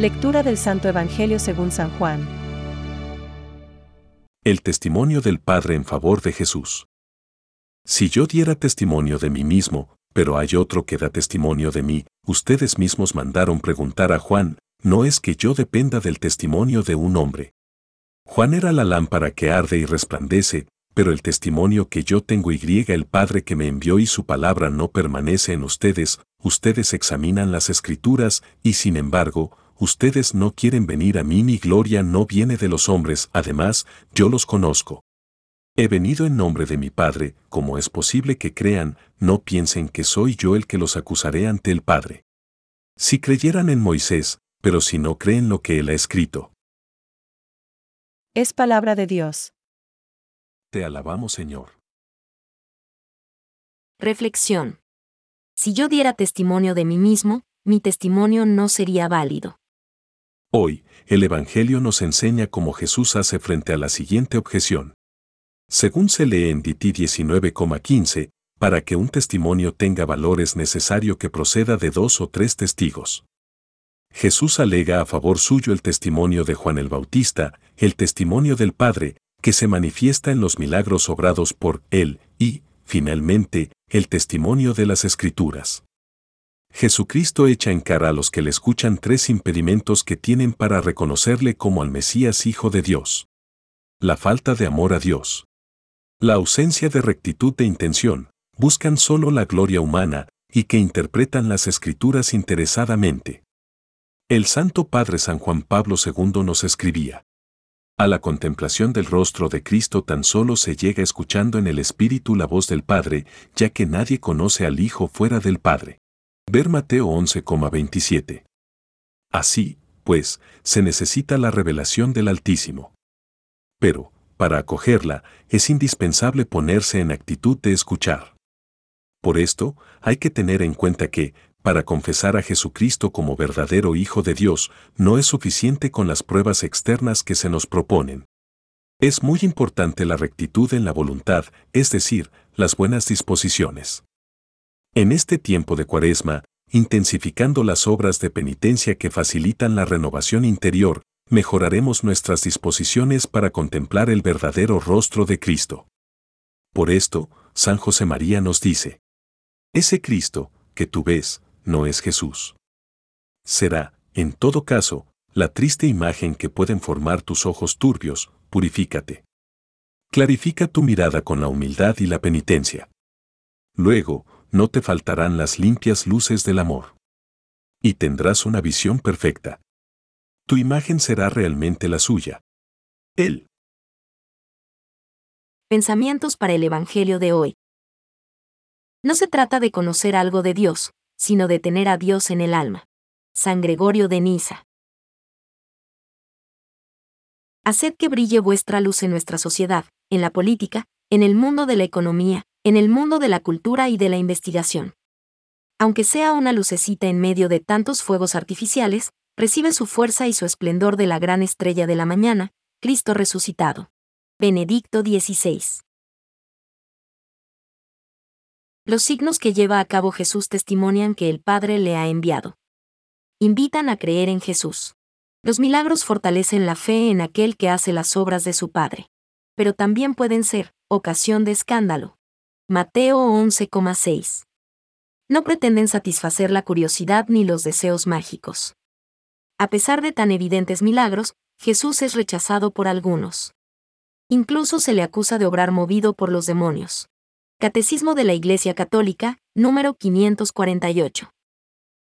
Lectura del Santo Evangelio según San Juan. El testimonio del Padre en favor de Jesús. Si yo diera testimonio de mí mismo, pero hay otro que da testimonio de mí, ustedes mismos mandaron preguntar a Juan, no es que yo dependa del testimonio de un hombre. Juan era la lámpara que arde y resplandece, pero el testimonio que yo tengo y el Padre que me envió y su palabra no permanece en ustedes, ustedes examinan las escrituras, y sin embargo, ustedes no quieren venir a mí, mi gloria no viene de los hombres, además, yo los conozco. He venido en nombre de mi Padre, como es posible que crean, no piensen que soy yo el que los acusaré ante el Padre. Si creyeran en Moisés, pero si no creen lo que él ha escrito. Es palabra de Dios. Te alabamos, Señor. Reflexión. Si yo diera testimonio de mí mismo, mi testimonio no sería válido. Hoy, el Evangelio nos enseña cómo Jesús hace frente a la siguiente objeción. Según se lee en DT 19,15, para que un testimonio tenga valor es necesario que proceda de dos o tres testigos. Jesús alega a favor suyo el testimonio de Juan el Bautista, el testimonio del Padre, que se manifiesta en los milagros obrados por él, y, finalmente, el testimonio de las Escrituras. Jesucristo echa en cara a los que le escuchan tres impedimentos que tienen para reconocerle como al Mesías Hijo de Dios. La falta de amor a Dios. La ausencia de rectitud de intención, buscan solo la gloria humana, y que interpretan las escrituras interesadamente. El Santo Padre San Juan Pablo II nos escribía. A la contemplación del rostro de Cristo tan solo se llega escuchando en el Espíritu la voz del Padre, ya que nadie conoce al Hijo fuera del Padre. Ver Mateo 11,27. Así, pues, se necesita la revelación del Altísimo. Pero, para acogerla, es indispensable ponerse en actitud de escuchar. Por esto, hay que tener en cuenta que, para confesar a Jesucristo como verdadero Hijo de Dios, no es suficiente con las pruebas externas que se nos proponen. Es muy importante la rectitud en la voluntad, es decir, las buenas disposiciones. En este tiempo de cuaresma, intensificando las obras de penitencia que facilitan la renovación interior, mejoraremos nuestras disposiciones para contemplar el verdadero rostro de Cristo. Por esto, San José María nos dice, ese Cristo, que tú ves, no es Jesús. Será, en todo caso, la triste imagen que pueden formar tus ojos turbios, purifícate. Clarifica tu mirada con la humildad y la penitencia. Luego, no te faltarán las limpias luces del amor. Y tendrás una visión perfecta. Tu imagen será realmente la suya. Él. Pensamientos para el Evangelio de hoy. No se trata de conocer algo de Dios, sino de tener a Dios en el alma. San Gregorio de Niza. Haced que brille vuestra luz en nuestra sociedad, en la política, en el mundo de la economía, en el mundo de la cultura y de la investigación. Aunque sea una lucecita en medio de tantos fuegos artificiales, recibe su fuerza y su esplendor de la gran estrella de la mañana, Cristo resucitado. Benedicto XVI. Los signos que lleva a cabo Jesús testimonian que el Padre le ha enviado. Invitan a creer en Jesús. Los milagros fortalecen la fe en aquel que hace las obras de su Padre. Pero también pueden ser ocasión de escándalo, Mateo 11,6. No pretenden satisfacer la curiosidad ni los deseos mágicos. A pesar de tan evidentes milagros, Jesús es rechazado por algunos. Incluso se le acusa de obrar movido por los demonios. Catecismo de la Iglesia Católica, número 548.